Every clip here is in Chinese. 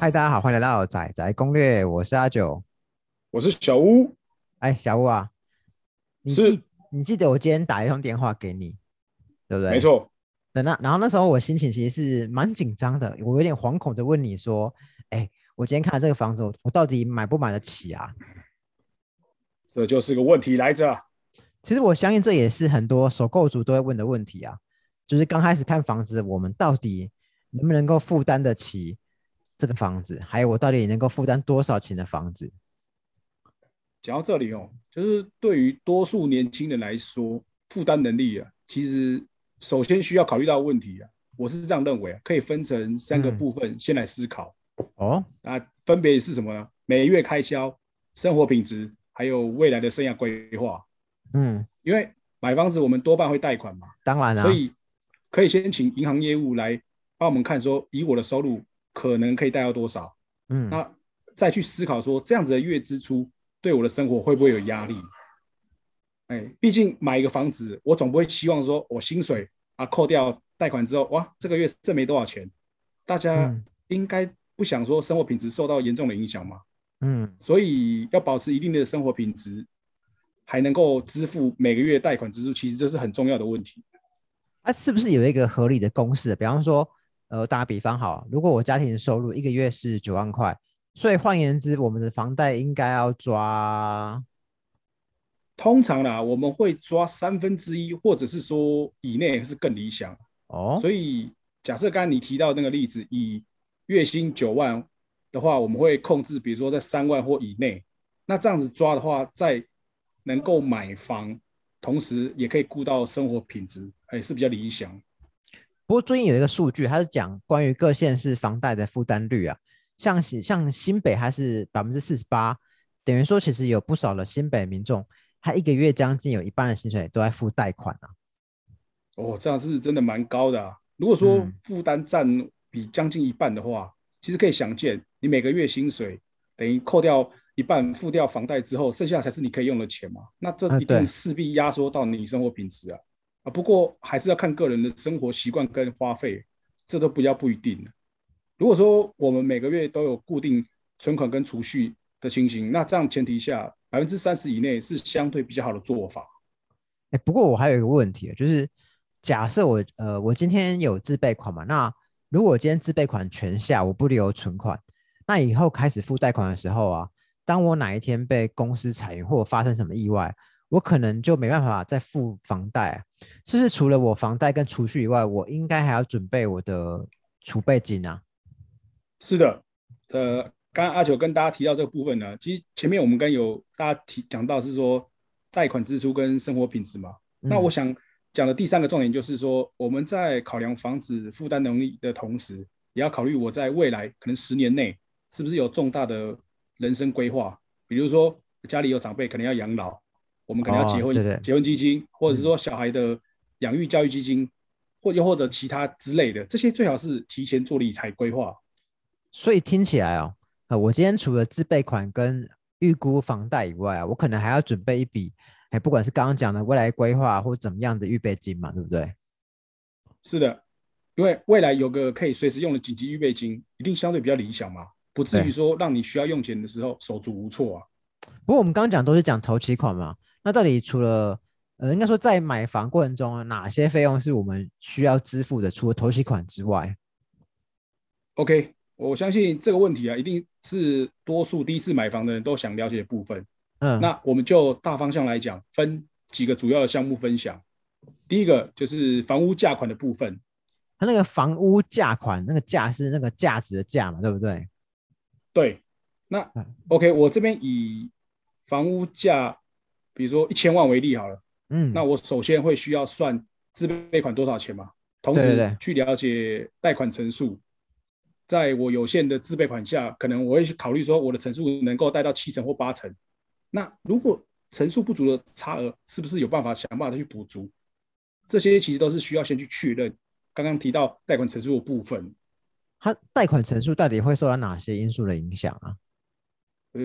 嗨，大家好，欢迎来到仔仔攻略，我是阿九，我是小屋。哎，小吴啊，你是记你记得我今天打一通电话给你，对不对？没。错，等那然后那时候我心情其实是蛮紧张的，我有点惶恐的问你说，哎，我今天看了这个房子，我我到底买不买得起啊？这就是个问题来着。其实我相信这也是很多首购族都会问的问题啊，就是刚开始看房子，我们到底能不能够负担得起这个房子，还有我到底能够负担多少钱的房子？讲到这里哦，就是对于多数年轻人来说，负担能力啊，其实首先需要考虑到的问题啊，我是这样认为啊，可以分成三个嗯部分先来思考。哦，那分别是什么呢？每月开销、生活品质，还有未来的生涯规划。嗯，因为买房子我们多半会贷款嘛，当然啦、所以可以先请银行业务来帮我们看说，以我的收入可能可以贷到多少。嗯，那再去思考说，这样子的月支出对我的生活会不会有压力？哎，毕竟买一个房子，我总不会希望说我薪水啊扣掉贷款之后，哇，这个月挣没多少钱。大家嗯应该不想说生活品质受到严重的影响嘛，嗯，所以要保持一定的生活品质，还能够支付每个月贷款支出，其实这是很重要的问题。啊，是不是有一个合理的公式？比方说，呃，打个比方好，如果我家庭的收入一个月是九万块，所以换言之，我们的房贷应该要抓，通常啦，我们会抓三分之一，或者是说以内是更理想。哦，所以假设刚才你提到那个例子，以月薪九万的话，我们会控制，比如说在三万或以内。那这样子抓的话，在能够买房，同时也可以顾到生活品质，哎，是比较理想。不过最近有一个数据，它是讲关于各县市房贷的负担率啊，像新像新北它是百分之四十八，等于说其实有不少的新北民众，他一个月将近有一半的薪水都在付贷款啊。哦，这样是真的蛮高的啊。如果说嗯负担占比将近一半的话，其实可以想见，你每个月薪水等于扣掉一半，付掉房贷之后，剩下才是你可以用的钱嘛。那这一定势必压缩到你生活品质啊。不过还是要看个人的生活习惯跟花费，这都比较不一定的。如果说我们每个月都有固定存款跟储蓄的情形，那这样前提下，百分之三十以内是相对比较好的做法。哎，不过我还有一个问题，就是假设我呃我今天有自备款嘛，那如果今天自备款全下，我不留存款，那以后开始付贷款的时候啊，当我哪一天被公司裁员或者发生什么意外，我可能就没办法再付房贷啊，是不是？除了我房贷跟储蓄以外，我应该还要准备我的储备金啊？是的，呃，刚刚阿九跟大家提到这个部分呢，其实前面我们跟有大家提讲到是说贷款支出跟生活品质嘛。那嗯我想讲的第三个重点就是说，我们在考量房子负担能力的同时，也要考虑我在未来可能十年内是不是有重大的人生规划，比如说家里有长辈可能要养老，我们可能要哦结婚、对对结婚基金，或者是说小孩的养育教育基金，或又或者其他之类的，这些最好是提前做理财规划。所以听起来哦，呃，我今天除了自备款跟预估房贷以外啊，我可能还要准备一笔，哎，不管是刚刚讲的未来规划或怎么样的预备金嘛，对不对？是的，因为未来有个可以随时用的紧急预备金，一定相对比较理想嘛，不至于对说让你需要用钱的时候手足无措啊。不过我们刚刚讲都是讲头期款嘛，那到底除了呃，应该说在买房过程中啊，哪些费用是我们需要支付的？除了头期款之外，OK，我相信这个问题啊，一定是多数第一次买房的人都想了解的部分。嗯，那我们就大方向来讲，分几个主要的项目分享。第一个就是房屋价款的部分，它那个房屋价款，那个价是那个价值的价嘛，对不对？对，那嗯 OK，我这边以房屋价，比如说一千万为例好了。嗯，那我首先会需要算自备款多少钱嘛，同时去了解贷款成数。在我有限的自备款下，可能我会去考虑说我的成数能够贷到七成或八成。那如果成数不足的差额，是不是有办法想办法去补足？这些其实都是需要先去确认。刚刚提到贷款成数的部分，它贷款成数到底会受到哪些因素的影响啊？呃，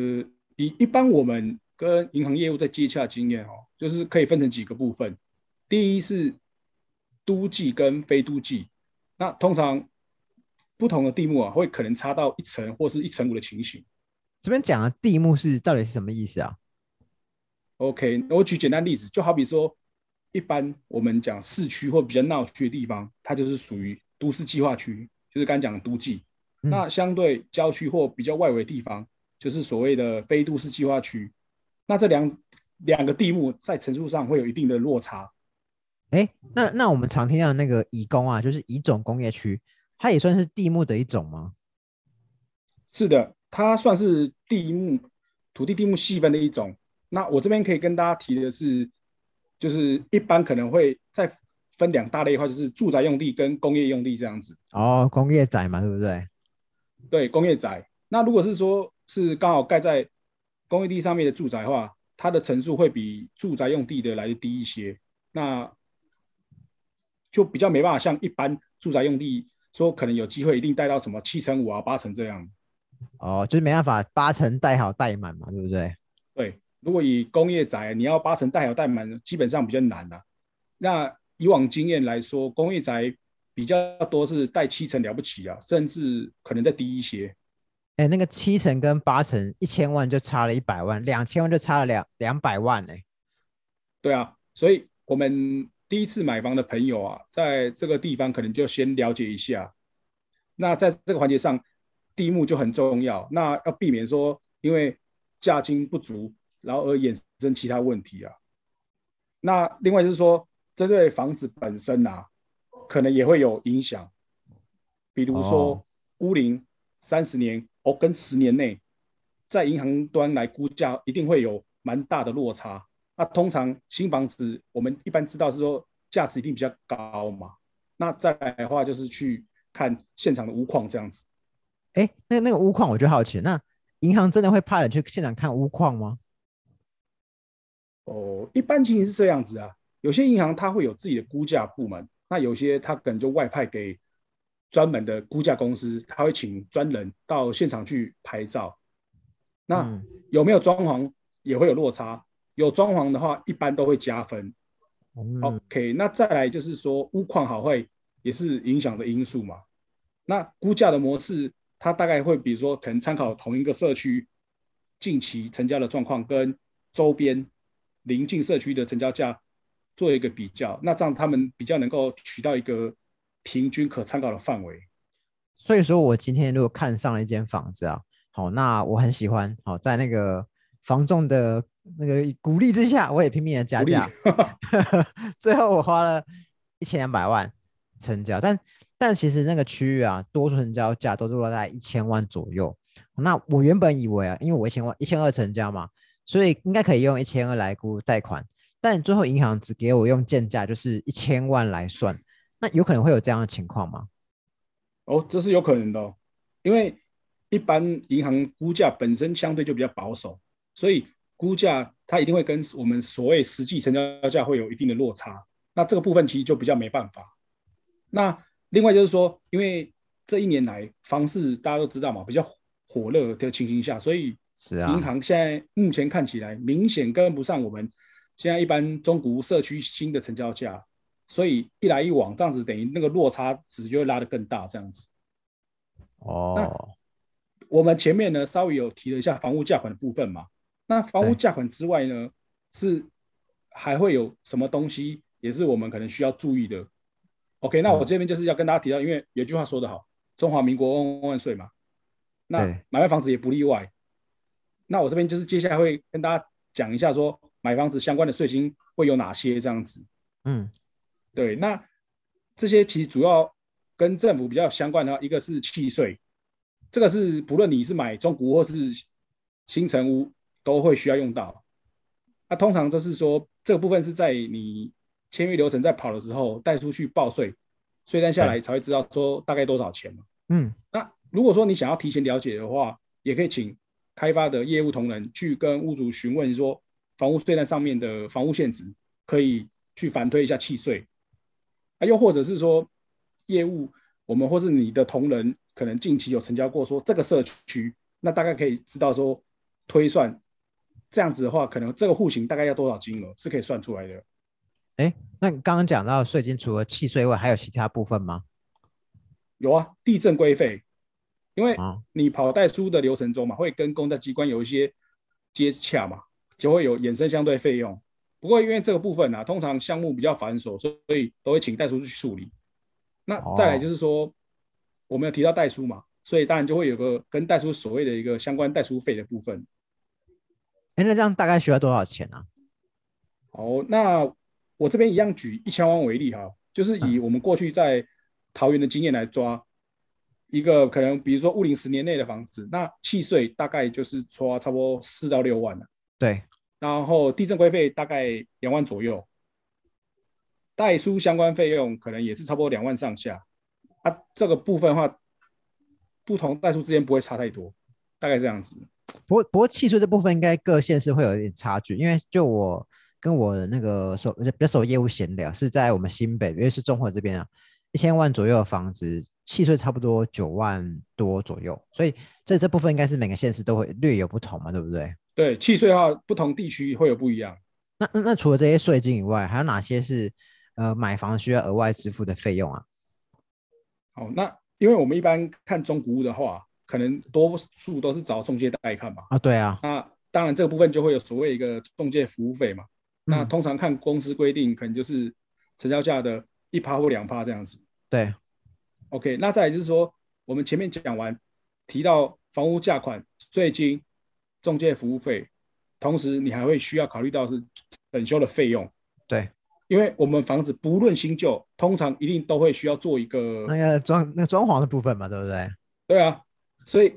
一一般我们跟银行业务在接洽经验哦，就是可以分成几个部分。第一是都计跟非都计，那通常不同的地目啊，会可能差到一层或是一层五的情形。这边讲的地目是到底是什么意思啊？OK，我举简单例子，就好比说，一般我们讲市区或比较闹区的地方，它就是属于都市计划区，就是刚讲的都计。嗯那相对郊区或比较外围的地方，就是所谓的非都市计划区。那这两两个地目在层数上会有一定的落差。哎，那那我们常听到的那个乙工啊，就是乙种工业区，它也算是地目的一种吗？是的，它算是地目土地地目细分的一种。那我这边可以跟大家提的是，就是一般可能会再分两大类的话，就是住宅用地跟工业用地这样子。哦，工业宅嘛，对不对？对，工业宅。那如果是说是刚好盖在工业地上面的住宅的话，它的层数会比住宅用地的来的低一些。那就比较没办法像一般住宅用地说可能有机会一定带到什么七成五啊、八成这样。哦，就是没办法八成带好带满嘛，对不对？对，如果以工业宅你要八成带好带满，基本上比较难啊。那以往经验来说，工业宅比较多是带七成了不起啊，甚至可能再低一些。哎，那个七成跟八成，一千万就差了一百万，两千万就差了两两百万哎。对啊，所以我们第一次买房的朋友啊，在这个地方可能就先了解一下。那在这个环节上，地目就很重要。那要避免说因为价金不足，然后而衍生其他问题啊。那另外就是说，针对房子本身啊，可能也会有影响。比如说哦屋龄三十年哦，跟十年内，在银行端来估价，一定会有蛮大的落差。那通常新房子，我们一般知道是说价值一定比较高嘛。那再来的话，就是去看现场的屋况这样子。哎，那那个屋况我就好奇，那银行真的会派人去现场看屋况吗？哦，一般情形是这样子啊。有些银行它会有自己的估价部门，那有些它可能就外派给专门的估价公司，他会请专人到现场去拍照。那嗯有没有装潢也会有落差，有装潢的话一般都会加分。嗯 OK，那再来就是说屋况好坏也是影响的因素嘛。那估价的模式，它大概会比如说可能参考同一个社区近期成交的状况跟周边邻近社区的成交价做一个比较，那这样他们比较能够取到一个平均可参考的范围。所以说我今天如果看上了一间房子啊，好，那我很喜欢，好，在那个房仲的那个鼓励之下，我也拼命的加价，最后我花了一千两百万成交，但但其实那个区域啊，多数成交价都是落在一千万左右。那我原本以为啊，因为我一千万一千二成交嘛，所以应该可以用一千二来估贷款，但最后银行只给我用建价，就是一千万来算，那有可能会有这样的情况吗？哦，这是有可能的、哦，因为一般银行估价本身相对就比较保守，所以估价它一定会跟我们所谓实际成交价会有一定的落差。那这个部分其实就比较没办法。那另外就是说，因为这一年来房市大家都知道嘛，比较火热的情形下，所以是啊，银行现在目前看起来明显跟不上我们现在一般中古社区新的成交价，所以一来一往这样子，等于那个落差值就会拉得更大，这样子。哦，我们前面呢稍微有提了一下房屋价款的部分嘛，那房屋对价款之外呢，是还会有什么东西也是我们可能需要注意的。OK，那我这边就是要跟大家提到，因为有句话说得好，中华民国万万万岁嘛，那对买卖房子也不例外。那我这边就是接下来会跟大家讲一下，说买房子相关的税金会有哪些这样子。嗯，对，那这些其实主要跟政府比较相关的话，一个是契税，这个是不论你是买中古或是新城屋都会需要用到。那通常都是说这个部分是在你签约流程在跑的时候带出去报税，税单下来才会知道说大概多少钱嘛。嗯，那如果说你想要提前了解的话，也可以请开发的业务同仁去跟屋主询问说，房屋税单上面的房屋限值，可以去反推一下契税。啊，又或者是说业务我们或是你的同仁可能近期有成交过，说这个社区，那大概可以知道说推算这样子的话，可能这个户型大概要多少金额是可以算出来的。哎，那你刚刚讲到税金，除了契税外，还有其他部分吗？有啊，地震规费，因为啊你跑代书的流程中嘛，会跟公家机关有一些接洽嘛，就会有衍生相对费用。不过因为这个部分啊，通常项目比较繁琐，所以都会请代书去处理。那再来就是说，我们有提到代书嘛，所以当然就会有个跟代书所谓的一个相关代书费的部分。哎，那这样大概需要多少钱啊？好，那我这边一样举一千万为例哈，就是以我们过去在桃园的经验来抓一个可能，比如说屋龄十年内的房子，那契税大概就是抓差不多四到六万了，对，然后地震规费大概两万左右，代书相关费用可能也是差不多两万上下，啊，这个部分的话，不同代书之间不会差太多，大概这样子。不过不过契税这部分应该各县市会有一点差距，因为就我跟我那个手比较熟业务闲聊，是在我们新北，因为是中和这边啊，一千万左右的房子，契税差不多九万多左右，所以这这部分应该是每个县市都会略有不同嘛，对不对？对，契税的话，不同地区会有不一样。那那那除了这些税金以外，还有哪些是呃买房需要额外支付的费用啊？哦，那因为我们一般看中古屋的话，可能多数都是找中介代看嘛。啊，对啊，那当然这个部分就会有所谓一个中介服务费嘛。那嗯通常看公司规定，可能就是成交价的一趴或两趴这样子。对，OK，那再来就是说，我们前面讲完提到房屋价款、税金、中介服务费，同时你还会需要考虑到是整修的费用，对，因为我们房子不论新旧，通常一定都会需要做一个那个装那装潢的部分嘛，对不对？对啊，所以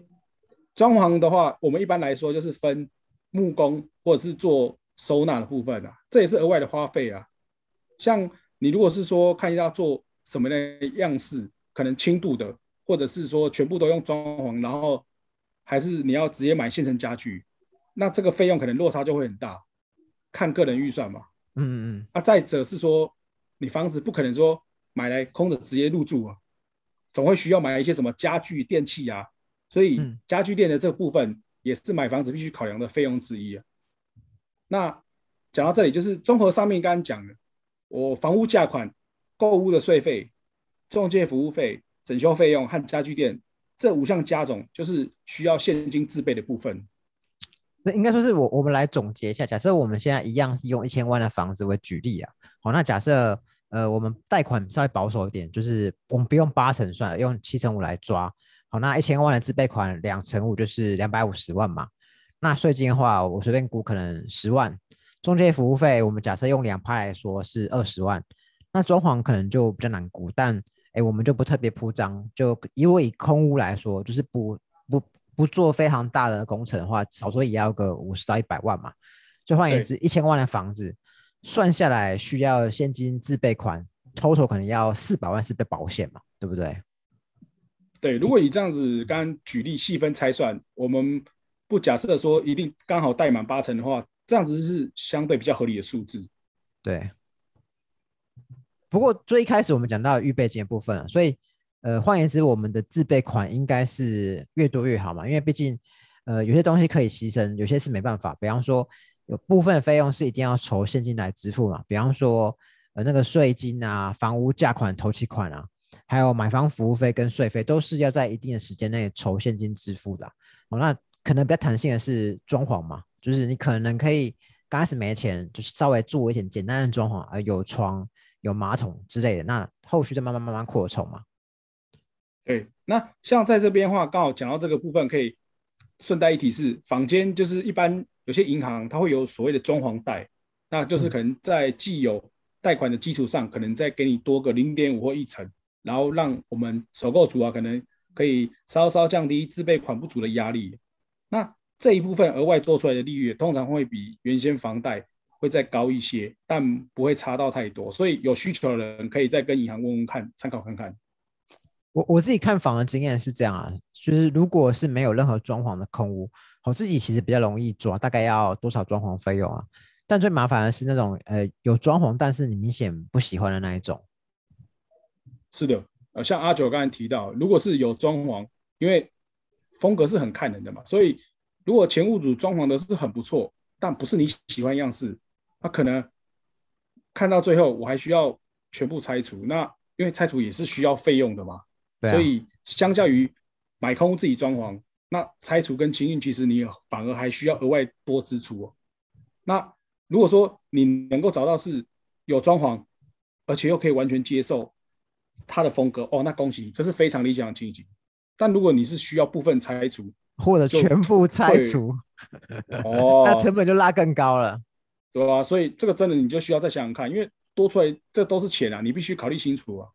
装潢的话，我们一般来说就是分木工或者是做收纳的部分啊，这也是额外的花费啊。像你如果是说看一下做什么的样式，可能轻度的，或者是说全部都用装潢，然后还是你要直接买现成家具，那这个费用可能落差就会很大，看个人预算嘛。嗯嗯嗯，啊，再者是说，你房子不可能说买来空着直接入住啊，总会需要买一些什么家具、电器啊，所以嗯家具店的这个部分也是买房子必须考量的费用之一啊。那讲到这里，就是综合上面刚刚讲的，我房屋价款、购物的税费、中介服务费、整修费用和家具店这五项加总，就是需要现金自备的部分。那应该说是我我们来总结一下，假设我们现在一样是用一千万的房子为举例啊，好，那假设呃我们贷款稍微保守一点，就是我们不用八成算，用七成五来抓，好，那一千万的自备款两成五就是两百五十万嘛，那税金的话，我随便估可能十万，中介服务费我们假设用两趴来说是二十万，那装潢可能就比较难估，但哎我们就不特别铺张，就因为以空屋来说，就是不不不做非常大的工程的话，少说也要个五十到一百万嘛。就换言之，一千万的房子算下来需要现金自备款，total 可能要四百万是被保险嘛，对不对？对，如果以这样子刚刚举例细分拆算，我们不假设说一定刚好贷满八成的话，这样子是相对比较合理的数字。对。不过最一开始我们讲到预备金的部分，所以呃，换言之，我们的自备款应该是越多越好嘛，因为毕竟呃有些东西可以牺牲，有些是没办法。比方说，有部分的费用是一定要筹现金来支付嘛，比方说呃那个税金啊、房屋价款、头期款啊，还有买房服务费跟税费，都是要在一定的时间内筹现金支付的啊。哦，那可能比较弹性的是装潢嘛，就是你可能可以刚开始没钱，就是稍微做一点简单的装潢，呃，有床、有马桶之类的，那后续再慢慢慢慢扩充嘛。对，那像在这边的话，刚好讲到这个部分，可以顺带一提是，坊间就是一般有些银行它会有所谓的装潢贷，那就是可能在既有贷款的基础上，可能再给你多个零点五或一成，然后让我们首购族啊，可能可以稍稍降低自备款不足的压力。那这一部分额外多出来的利率，通常会比原先房贷会再高一些，但不会差到太多。所以有需求的人可以再跟银行问问看，参考看看。我我自己看房的经验是这样啊，就是如果是没有任何装潢的空屋，我自己其实比较容易抓，大概要多少装潢费用啊？但最麻烦的是那种呃有装潢，但是你明显不喜欢的那一种。是的，呃，像阿九刚才提到，如果是有装潢，因为风格是很看人的嘛，所以如果前屋主装潢的是很不错，但不是你喜欢样式，那可能看到最后我还需要全部拆除，那因为拆除也是需要费用的嘛，所以相较于买空自己装潢，那拆除跟清运其实你反而还需要额外多支出哦。那如果说你能够找到是有装潢，而且又可以完全接受它的风格，哦，那恭喜你，这是非常理想的情形。但如果你是需要部分拆除，或者全部拆除，哦，那成本就拉更高了。对吧、所以这个真的你就需要再想想看，因为多出来这都是钱啊，你必须考虑清楚啊。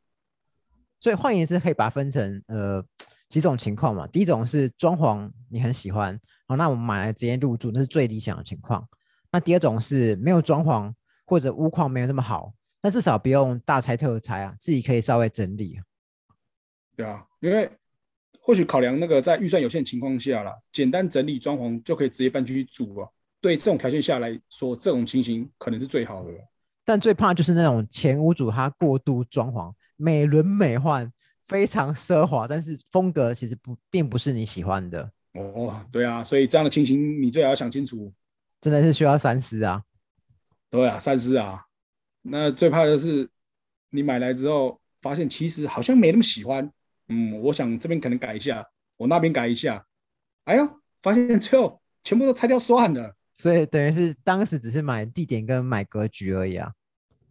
所以换言之，可以把它分成呃几种情况嘛。第一种是装潢你很喜欢，好，那我们买来直接入住，那是最理想的情况。那第二种是没有装潢或者屋况没有这么好，那至少不用大拆特拆啊，自己可以稍微整理。对啊，因为或许考量那个在预算有限的情况下啦，简单整理装潢就可以直接搬进去住啊。对这种条件下来说，这种情形可能是最好的。但最怕就是那种前屋主他过度装潢，美轮美奂，非常奢华，但是风格其实不并不是你喜欢的，哦，对啊，所以这样的情形你最好要想清楚。真的是需要三思啊。对啊，三思啊。那最怕的是你买来之后发现其实好像没那么喜欢，嗯，我想这边可能改一下，我那边改一下，哎呦，发现最后全部都拆掉算了。所以等于是当时只是买地点跟买格局而已啊。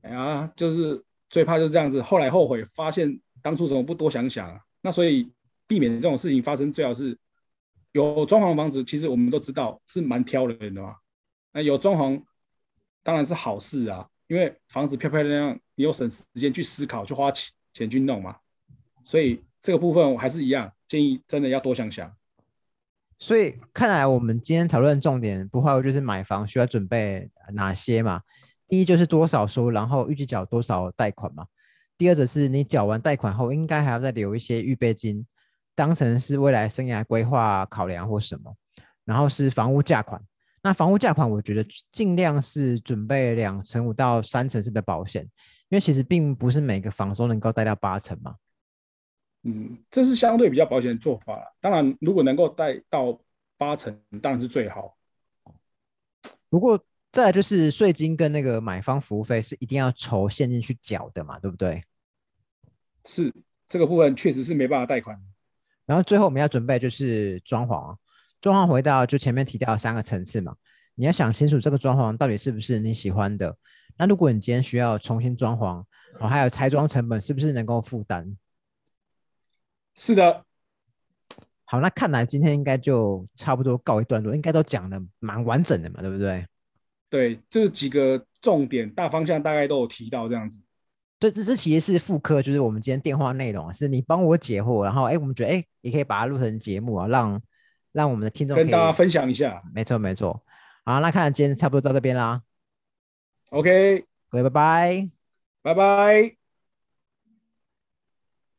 哎呀，就是最怕就是这样子，后来后悔，发现当初怎么不多想想啊？那所以避免这种事情发生，最好是有装潢房子，其实我们都知道是蛮挑人的嘛。那有装潢当然是好事啊，因为房子漂漂亮亮，你有省时间去思考，去花钱钱去弄嘛。所以这个部分我还是一样建议，真的要多想想。所以看来我们今天讨论重点不外乎就是买房需要准备哪些嘛。第一就是多少收，然后预计缴多少贷款嘛。第二则是你缴完贷款后，应该还要再留一些预备金，当成是未来生涯规划考量或什么。然后是房屋价款，那房屋价款我觉得尽量是准备两成五到三成是比较保险，因为其实并不是每个房都能够贷到八成嘛。嗯，这是相对比较保险的做法啦。当然，如果能够贷到八成，当然是最好。不过再来就是税金跟那个买方服务费是一定要筹现金去缴的嘛，对不对？是这个部分确实是没办法贷款。然后最后我们要准备就是装潢啊，装潢回到就前面提到三个层次嘛，你要想清楚这个装潢到底是不是你喜欢的。那如果你今天需要重新装潢，哦，还有拆装成本是不是能够负担？是的，好，那看来今天应该就差不多告一段落，应该都讲的蛮完整的嘛，对不对？对，这几个重点大方向大概都有提到这样子。对，这这其实是副科，就是我们今天电话内容啊，是你帮我解惑，然后哎，我们觉得哎，也可以把它录成节目啊，让让我们的听众跟大家分享一下。没错没错。好，那看来今天差不多到这边啦，OK，各位拜拜。拜拜。